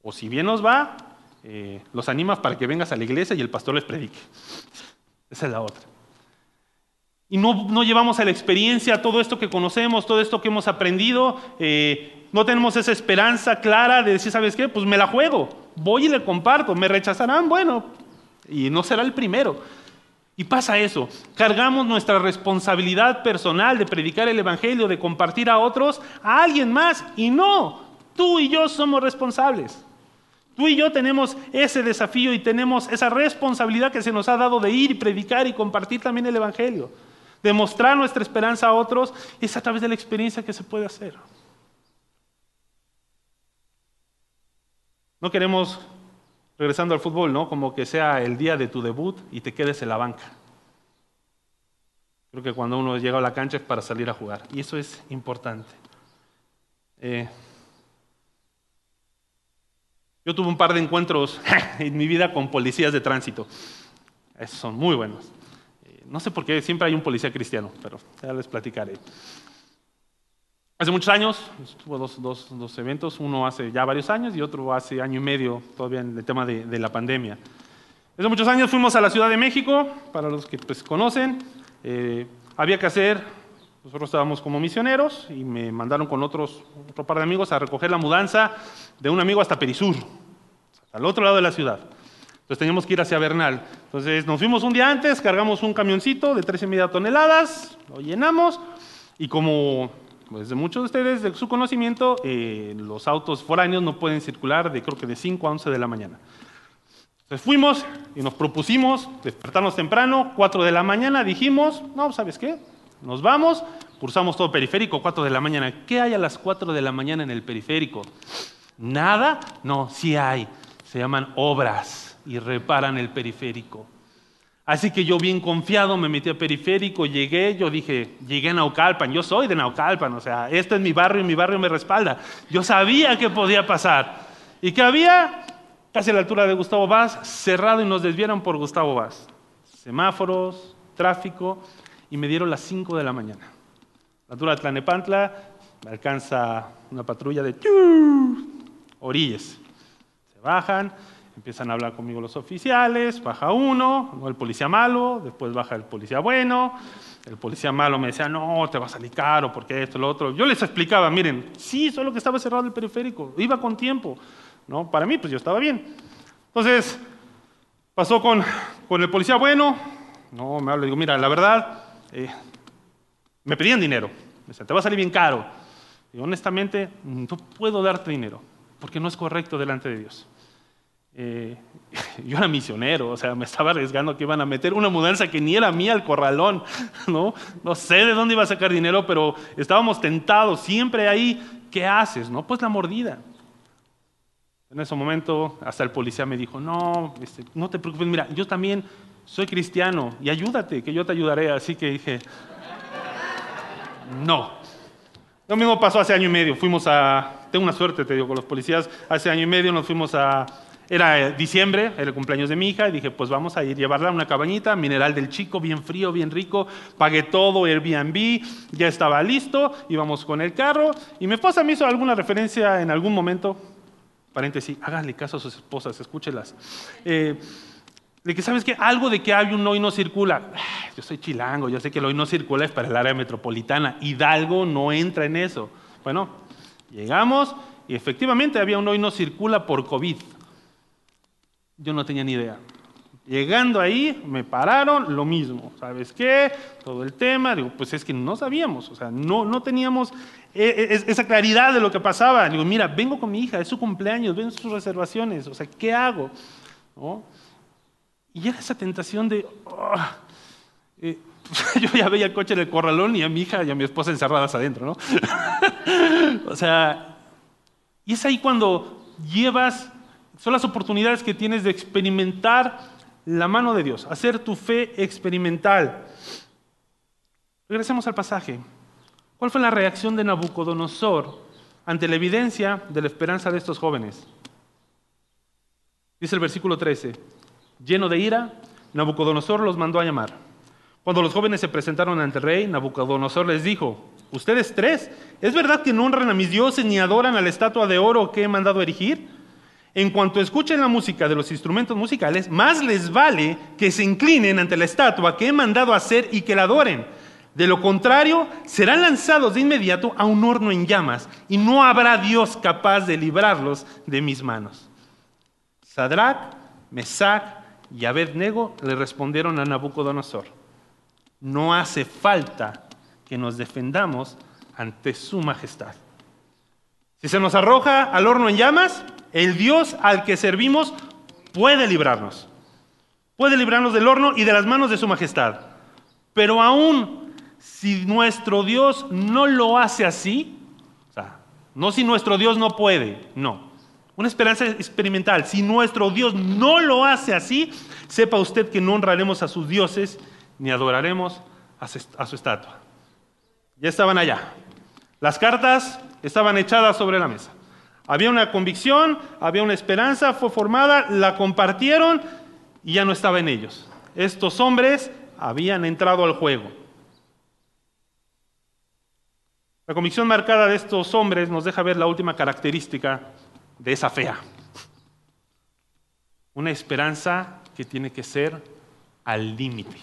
O si bien nos va, eh, los animas para que vengas a la iglesia y el pastor les predique. Esa es la otra. Y no, no llevamos a la experiencia todo esto que conocemos, todo esto que hemos aprendido. Eh, no tenemos esa esperanza clara de decir, ¿sabes qué? Pues me la juego, voy y le comparto, me rechazarán, bueno, y no será el primero. Y pasa eso, cargamos nuestra responsabilidad personal de predicar el Evangelio, de compartir a otros, a alguien más, y no, tú y yo somos responsables. Tú y yo tenemos ese desafío y tenemos esa responsabilidad que se nos ha dado de ir y predicar y compartir también el Evangelio. De mostrar nuestra esperanza a otros es a través de la experiencia que se puede hacer. No queremos, regresando al fútbol, ¿no? Como que sea el día de tu debut y te quedes en la banca. Creo que cuando uno llega a la cancha es para salir a jugar. Y eso es importante. Eh, yo tuve un par de encuentros en mi vida con policías de tránsito. Esos son muy buenos. Eh, no sé por qué siempre hay un policía cristiano, pero ya les platicaré. Hace muchos años, tuvo dos, dos, eventos, uno hace ya varios años y otro hace año y medio, todavía en el tema de, la pandemia. Hace muchos años fuimos a la Ciudad de México, para los que pues, conocen, eh, había que hacer, nosotros estábamos como misioneros y me mandaron con otros, otro par de amigos a recoger la mudanza de un amigo hasta Perisur, el otro lado de la ciudad. Entonces teníamos que ir hacia Bernal. Entonces nos fuimos un día antes, cargamos un camioncito de tres y media toneladas, lo llenamos y como pues de muchos de ustedes, de su conocimiento, eh, los autos foráneos no pueden circular de creo que de 5 a 11 de la mañana. Entonces fuimos y nos propusimos despertarnos temprano, 4 de la mañana, dijimos, no, ¿sabes qué? Nos vamos, cursamos todo periférico, 4 de la mañana. ¿Qué hay a las 4 de la mañana en el periférico? ¿Nada? No, sí hay. Se llaman obras y reparan el periférico. Así que yo bien confiado me metí a periférico, llegué, yo dije, llegué a Naucalpan, yo soy de Naucalpan, o sea, este es mi barrio y mi barrio me respalda. Yo sabía que podía pasar. ¿Y que había? Casi a la altura de Gustavo Vaz, cerrado y nos desviaron por Gustavo Vaz. Semáforos, tráfico, y me dieron las 5 de la mañana. La Tlanepantla, me alcanza una patrulla de orillas. Se bajan, empiezan a hablar conmigo los oficiales, baja uno, el policía malo, después baja el policía bueno, el policía malo me decía, no, te va a salir caro, porque esto, lo otro. Yo les explicaba, miren, sí, solo que estaba cerrado el periférico, iba con tiempo. ¿no? Para mí, pues yo estaba bien. Entonces, pasó con, con el policía bueno, no, me habla, digo, mira, la verdad, eh, me pedían dinero, me decía, te va a salir bien caro. Y honestamente, no puedo darte dinero, porque no es correcto delante de Dios. Eh, yo era misionero, o sea, me estaba arriesgando que iban a meter una mudanza que ni era mía al corralón, ¿no? No sé de dónde iba a sacar dinero, pero estábamos tentados, siempre ahí, ¿qué haces? No, pues la mordida. En ese momento, hasta el policía me dijo, no, este, no te preocupes, mira, yo también soy cristiano y ayúdate, que yo te ayudaré. Así que dije, no. Lo mismo pasó hace año y medio. Fuimos a, tengo una suerte, te digo, con los policías. Hace año y medio nos fuimos a, era diciembre, era el cumpleaños de mi hija, y dije, pues vamos a ir, llevarla a una cabañita, mineral del chico, bien frío, bien rico, pagué todo, Airbnb, ya estaba listo, íbamos con el carro, y mi esposa me hizo alguna referencia en algún momento, paréntesis, háganle caso a sus esposas, escúchelas. Eh, de que sabes que algo de que hay un hoy no circula. Yo soy chilango, yo sé que el hoy no circula es para el área metropolitana. Hidalgo no entra en eso. Bueno, llegamos y efectivamente había un hoy no circula por COVID. Yo no tenía ni idea. Llegando ahí, me pararon, lo mismo. ¿Sabes qué? Todo el tema. Digo, pues es que no sabíamos, o sea, no, no teníamos e, e, esa claridad de lo que pasaba. Digo, mira, vengo con mi hija, es su cumpleaños, ven sus reservaciones, o sea, ¿qué hago? Y era esa tentación de, oh, eh, yo ya veía el coche en el corralón y a mi hija y a mi esposa encerradas adentro, ¿no? o sea, y es ahí cuando llevas, son las oportunidades que tienes de experimentar la mano de Dios, hacer tu fe experimental. Regresemos al pasaje. ¿Cuál fue la reacción de Nabucodonosor ante la evidencia de la esperanza de estos jóvenes? Dice el versículo 13, lleno de ira, Nabucodonosor los mandó a llamar. Cuando los jóvenes se presentaron ante el rey, Nabucodonosor les dijo, ustedes tres, ¿es verdad que no honran a mis dioses ni adoran a la estatua de oro que he mandado erigir? En cuanto escuchen la música de los instrumentos musicales, más les vale que se inclinen ante la estatua que he mandado hacer y que la adoren. De lo contrario, serán lanzados de inmediato a un horno en llamas y no habrá Dios capaz de librarlos de mis manos. Sadrach, Mesach y Abednego le respondieron a Nabucodonosor, no hace falta que nos defendamos ante su majestad. Si se nos arroja al horno en llamas, el Dios al que servimos puede librarnos. Puede librarnos del horno y de las manos de su majestad. Pero aún si nuestro Dios no lo hace así, o sea, no si nuestro Dios no puede, no. Una esperanza experimental. Si nuestro Dios no lo hace así, sepa usted que no honraremos a sus dioses ni adoraremos a su estatua. Ya estaban allá. Las cartas estaban echadas sobre la mesa. Había una convicción, había una esperanza, fue formada, la compartieron y ya no estaba en ellos. Estos hombres habían entrado al juego. La convicción marcada de estos hombres nos deja ver la última característica de esa fea. Una esperanza que tiene que ser al límite.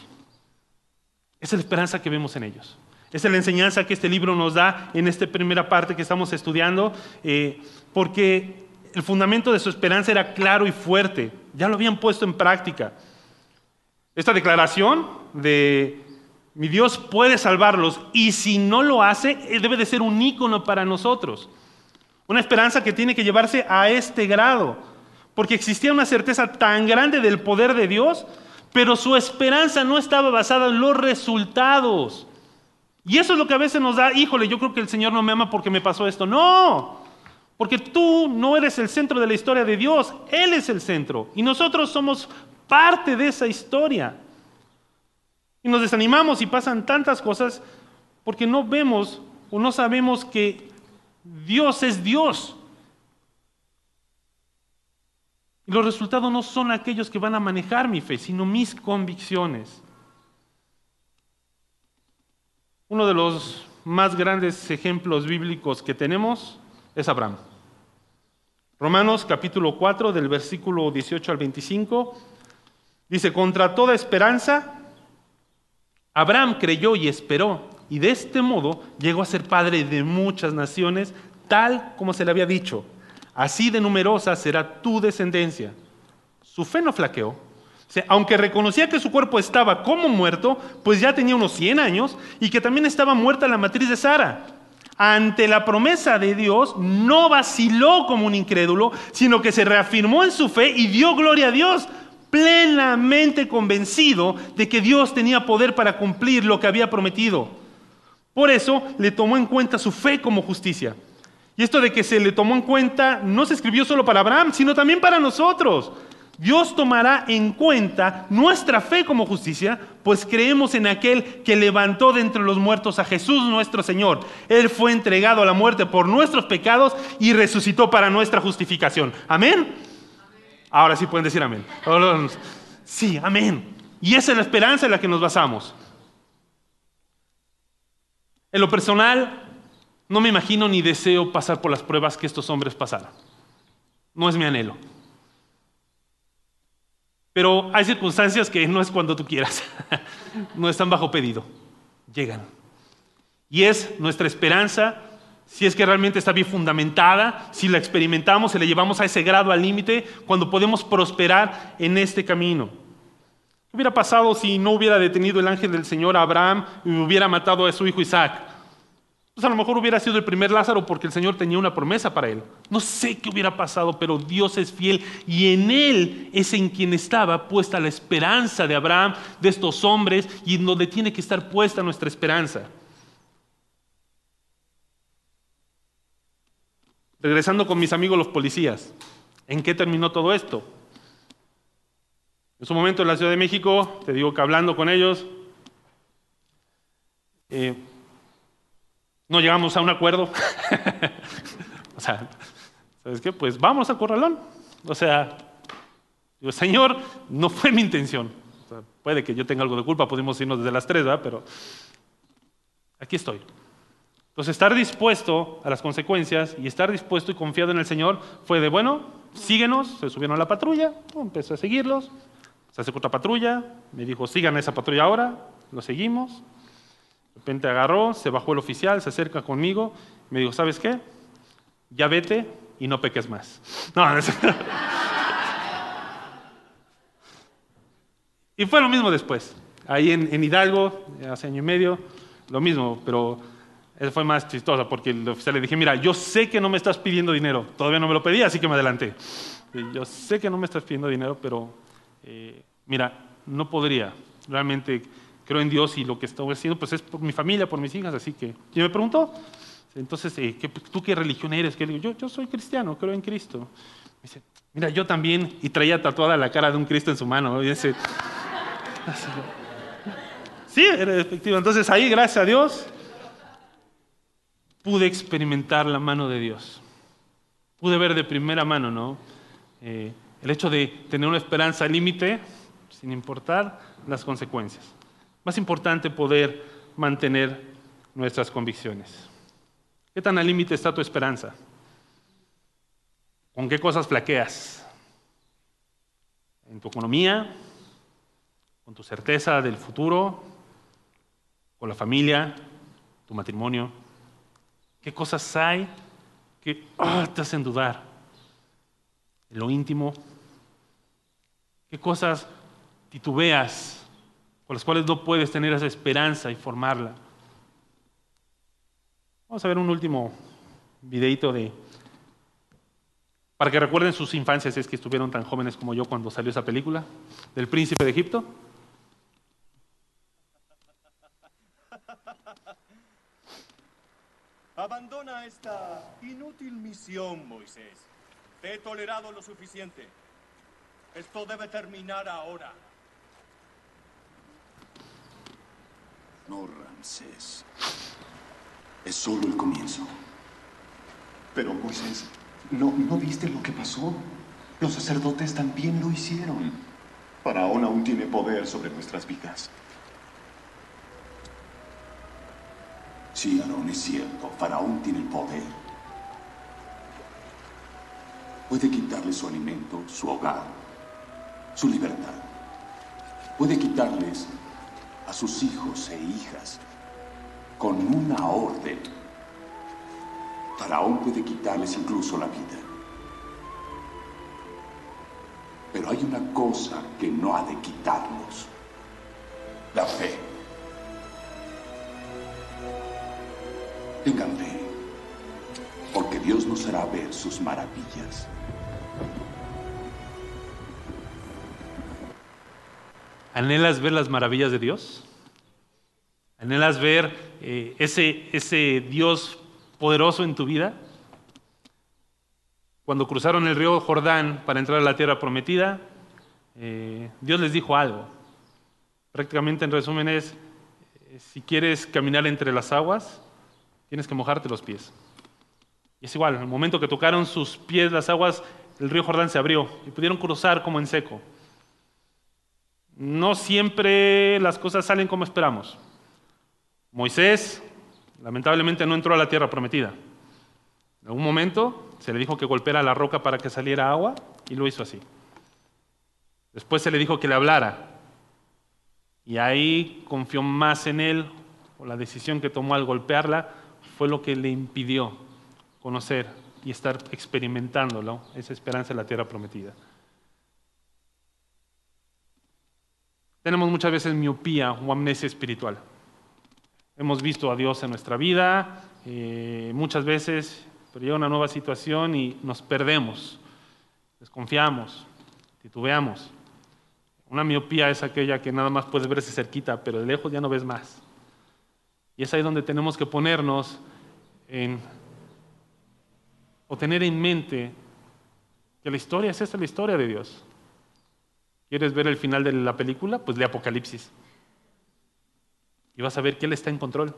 Es la esperanza que vemos en ellos. Es la enseñanza que este libro nos da en esta primera parte que estamos estudiando, eh, porque el fundamento de su esperanza era claro y fuerte, ya lo habían puesto en práctica. Esta declaración de mi Dios puede salvarlos y si no lo hace, debe de ser un ícono para nosotros. Una esperanza que tiene que llevarse a este grado. porque existía una certeza tan grande del poder de Dios, pero su esperanza no estaba basada en los resultados. Y eso es lo que a veces nos da, híjole, yo creo que el Señor no me ama porque me pasó esto. No, porque tú no eres el centro de la historia de Dios, Él es el centro. Y nosotros somos parte de esa historia. Y nos desanimamos y pasan tantas cosas porque no vemos o no sabemos que Dios es Dios. Y los resultados no son aquellos que van a manejar mi fe, sino mis convicciones. Uno de los más grandes ejemplos bíblicos que tenemos es Abraham. Romanos capítulo 4 del versículo 18 al 25 dice, contra toda esperanza, Abraham creyó y esperó, y de este modo llegó a ser padre de muchas naciones, tal como se le había dicho, así de numerosa será tu descendencia. Su fe no flaqueó. aunque reconocía que su cuerpo estaba como muerto, pues ya tenía unos 100 años y que también estaba muerta la matriz de Sara. Ante la promesa de Dios, no vaciló como un incrédulo, sino que se reafirmó en su fe y dio gloria a Dios, plenamente convencido de que Dios tenía poder para cumplir lo que había prometido. Por eso le tomó en cuenta su fe como justicia. Y esto de que se le tomó en cuenta no se escribió solo para Abraham, sino también para nosotros. Dios tomará en cuenta nuestra fe como justicia, pues creemos en aquel que levantó de entre los muertos a Jesús nuestro Señor. Él fue entregado a la muerte por nuestros pecados y resucitó para nuestra justificación. Amén. Ahora sí pueden decir amén. Sí, amén. Y esa es la esperanza en la que nos basamos. En lo personal, no me imagino ni deseo pasar por las pruebas que estos hombres pasaron. No es mi anhelo. Pero hay circunstancias que no es cuando tú quieras. no están bajo pedido. Llegan. Y es nuestra esperanza, si es que realmente está bien fundamentada, si la experimentamos, si la llevamos a ese grado al límite, cuando podemos prosperar en este camino. ¿Qué hubiera pasado si no hubiera detenido el ángel del Señor a Abraham y hubiera matado a su hijo Isaac? Pues a lo mejor hubiera sido el primer Lázaro porque el Señor tenía una promesa para él. No sé qué hubiera pasado, pero Dios es fiel y en Él es en quien estaba puesta la esperanza de Abraham, de estos hombres, y en donde tiene que estar puesta nuestra esperanza. Regresando con mis amigos los policías, ¿en qué terminó todo esto? En su momento en la Ciudad de México, te digo que hablando con ellos, eh, no llegamos a un acuerdo. o sea, ¿sabes qué? Pues vamos a corralón. O sea, digo, Señor, no fue mi intención. puede que yo tenga algo de culpa, podemos irnos desde las tres, ¿verdad? Pero aquí estoy. Entonces, estar dispuesto a las consecuencias y estar dispuesto y confiado en el Señor fue de, bueno, síguenos, se subieron a la patrulla, empecé a seguirlos, se hace otra patrulla, me dijo, sigan esa patrulla ahora, lo seguimos. De repente agarró, se bajó el oficial, se acerca conmigo, me dijo, ¿sabes qué? Ya vete y no peques más. No, y fue lo mismo después. Ahí en, Hidalgo, hace año y medio, lo mismo, pero él fue más chistoso porque el oficial le dije, mira, yo sé que no me estás pidiendo dinero, todavía no me lo pedí, así que me adelanté. Yo sé que no me estás pidiendo dinero, pero eh, mira, no podría. Realmente creo en Dios y lo que estoy haciendo pues es por mi familia, por mis hijas, así que... Y me preguntó, entonces, eh, ¿tú qué religión eres? Que yo, soy cristiano, creo en Cristo. Me dice, mira, yo también, y traía tatuada la cara de un Cristo en su mano. Sí, era efectivo. Entonces ahí, gracias a Dios, pude experimentar la mano de Dios. Pude ver de primera mano, ¿no? Eh, el hecho de tener una esperanza límite, sin importar las consecuencias. Más importante, poder mantener nuestras convicciones. ¿Qué tan al límite está tu esperanza? ¿Con qué cosas flaqueas? ¿En tu economía? ¿Con tu certeza del futuro? ¿Con la familia? ¿Tu matrimonio? ¿Qué cosas hay que ah, te hacen dudar? En lo íntimo, ¿Qué cosas titubeas con las cuales no puedes tener esa esperanza y formarla? Vamos a ver un último videito de Para que recuerden sus infancias, es que estuvieron tan jóvenes como yo cuando salió esa película, del príncipe de Egipto. Abandona esta inútil misión, Moisés. Te he tolerado lo suficiente. Esto debe terminar ahora. No, Ramsés. Es solo el comienzo. Pero Moisés, ¿no, ¿no viste lo que pasó? Los sacerdotes también lo hicieron. Faraón aún tiene poder sobre nuestras vidas. Sí, Aarón, es cierto. Faraón tiene el poder. Puede quitarles su alimento, su hogar, su libertad. Puede quitarles a sus hijos e hijas con una orden. Faraón puede quitarles incluso la vida. Pero hay una cosa que no ha de quitarnos. La fe. Tengan fe, porque Dios nos hará ver sus maravillas. ¿Anhelas ver las maravillas de Dios? ¿Anhelas ver eh, ese, Dios poderoso en tu vida? Cuando cruzaron el río Jordán para entrar a la tierra prometida, eh, Dios les dijo algo. Prácticamente en resumen es, eh, si quieres caminar entre las aguas, tienes que mojarte los pies. Y es igual, en el momento que tocaron sus pies las aguas, el río Jordán se abrió y pudieron cruzar como en seco. No siempre las cosas salen como esperamos. Moisés, lamentablemente, no entró a la tierra prometida. En algún momento se le dijo que golpeara la roca para que saliera agua y lo hizo así. Después se le dijo que le hablara y ahí confió más en él o la decisión que tomó al golpearla fue lo que le impidió conocer y estar experimentándolo, esa esperanza en la tierra prometida. Tenemos muchas veces miopía o amnesia espiritual. Hemos visto a Dios en nuestra vida eh, muchas veces, pero llega una nueva situación y nos perdemos, desconfiamos, titubeamos. Una miopía es aquella que nada más puedes verse cerquita, pero de lejos ya no ves más. Y es ahí donde tenemos que ponernos o tener en mente que la historia es esta, la historia de Dios. ¿Quieres ver el final de la película? Pues lee Apocalipsis. Y vas a ver que Él está en control.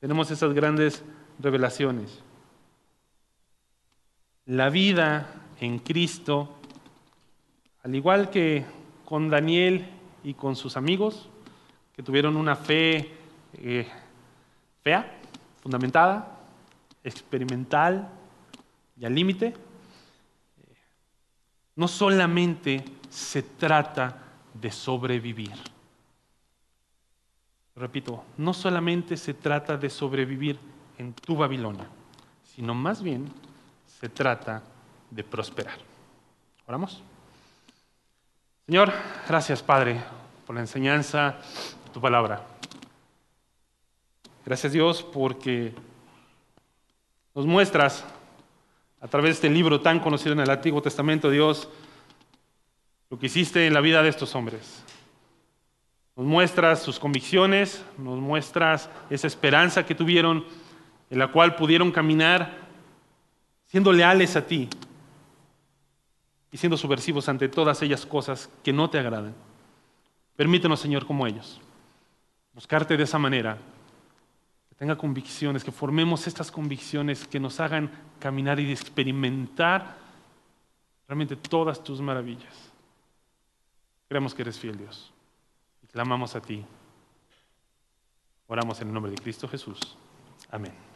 Tenemos esas grandes revelaciones. La vida en Cristo, al igual que con Daniel y con sus amigos, que tuvieron una fe eh, fea, fundamentada, experimental y al límite, no solamente se trata de sobrevivir. Repito, no solamente se trata de sobrevivir en tu Babilonia, sino más bien se trata de prosperar. ¿Oramos? Señor, gracias Padre por la enseñanza de tu palabra. Gracias Dios porque nos muestras a través de este libro tan conocido en el Antiguo Testamento, Dios, lo que hiciste en la vida de estos hombres. Nos muestras sus convicciones, nos muestras esa esperanza que tuvieron, en la cual pudieron caminar siendo leales a ti y siendo subversivos ante todas ellas cosas que no te agradan. Permítenos, Señor, como ellos, buscarte de esa manera tenga convicciones, que formemos estas convicciones que nos hagan caminar y experimentar realmente todas tus maravillas. Creemos que eres fiel, Dios. Y clamamos a ti. Oramos en el nombre de Cristo Jesús. Amén.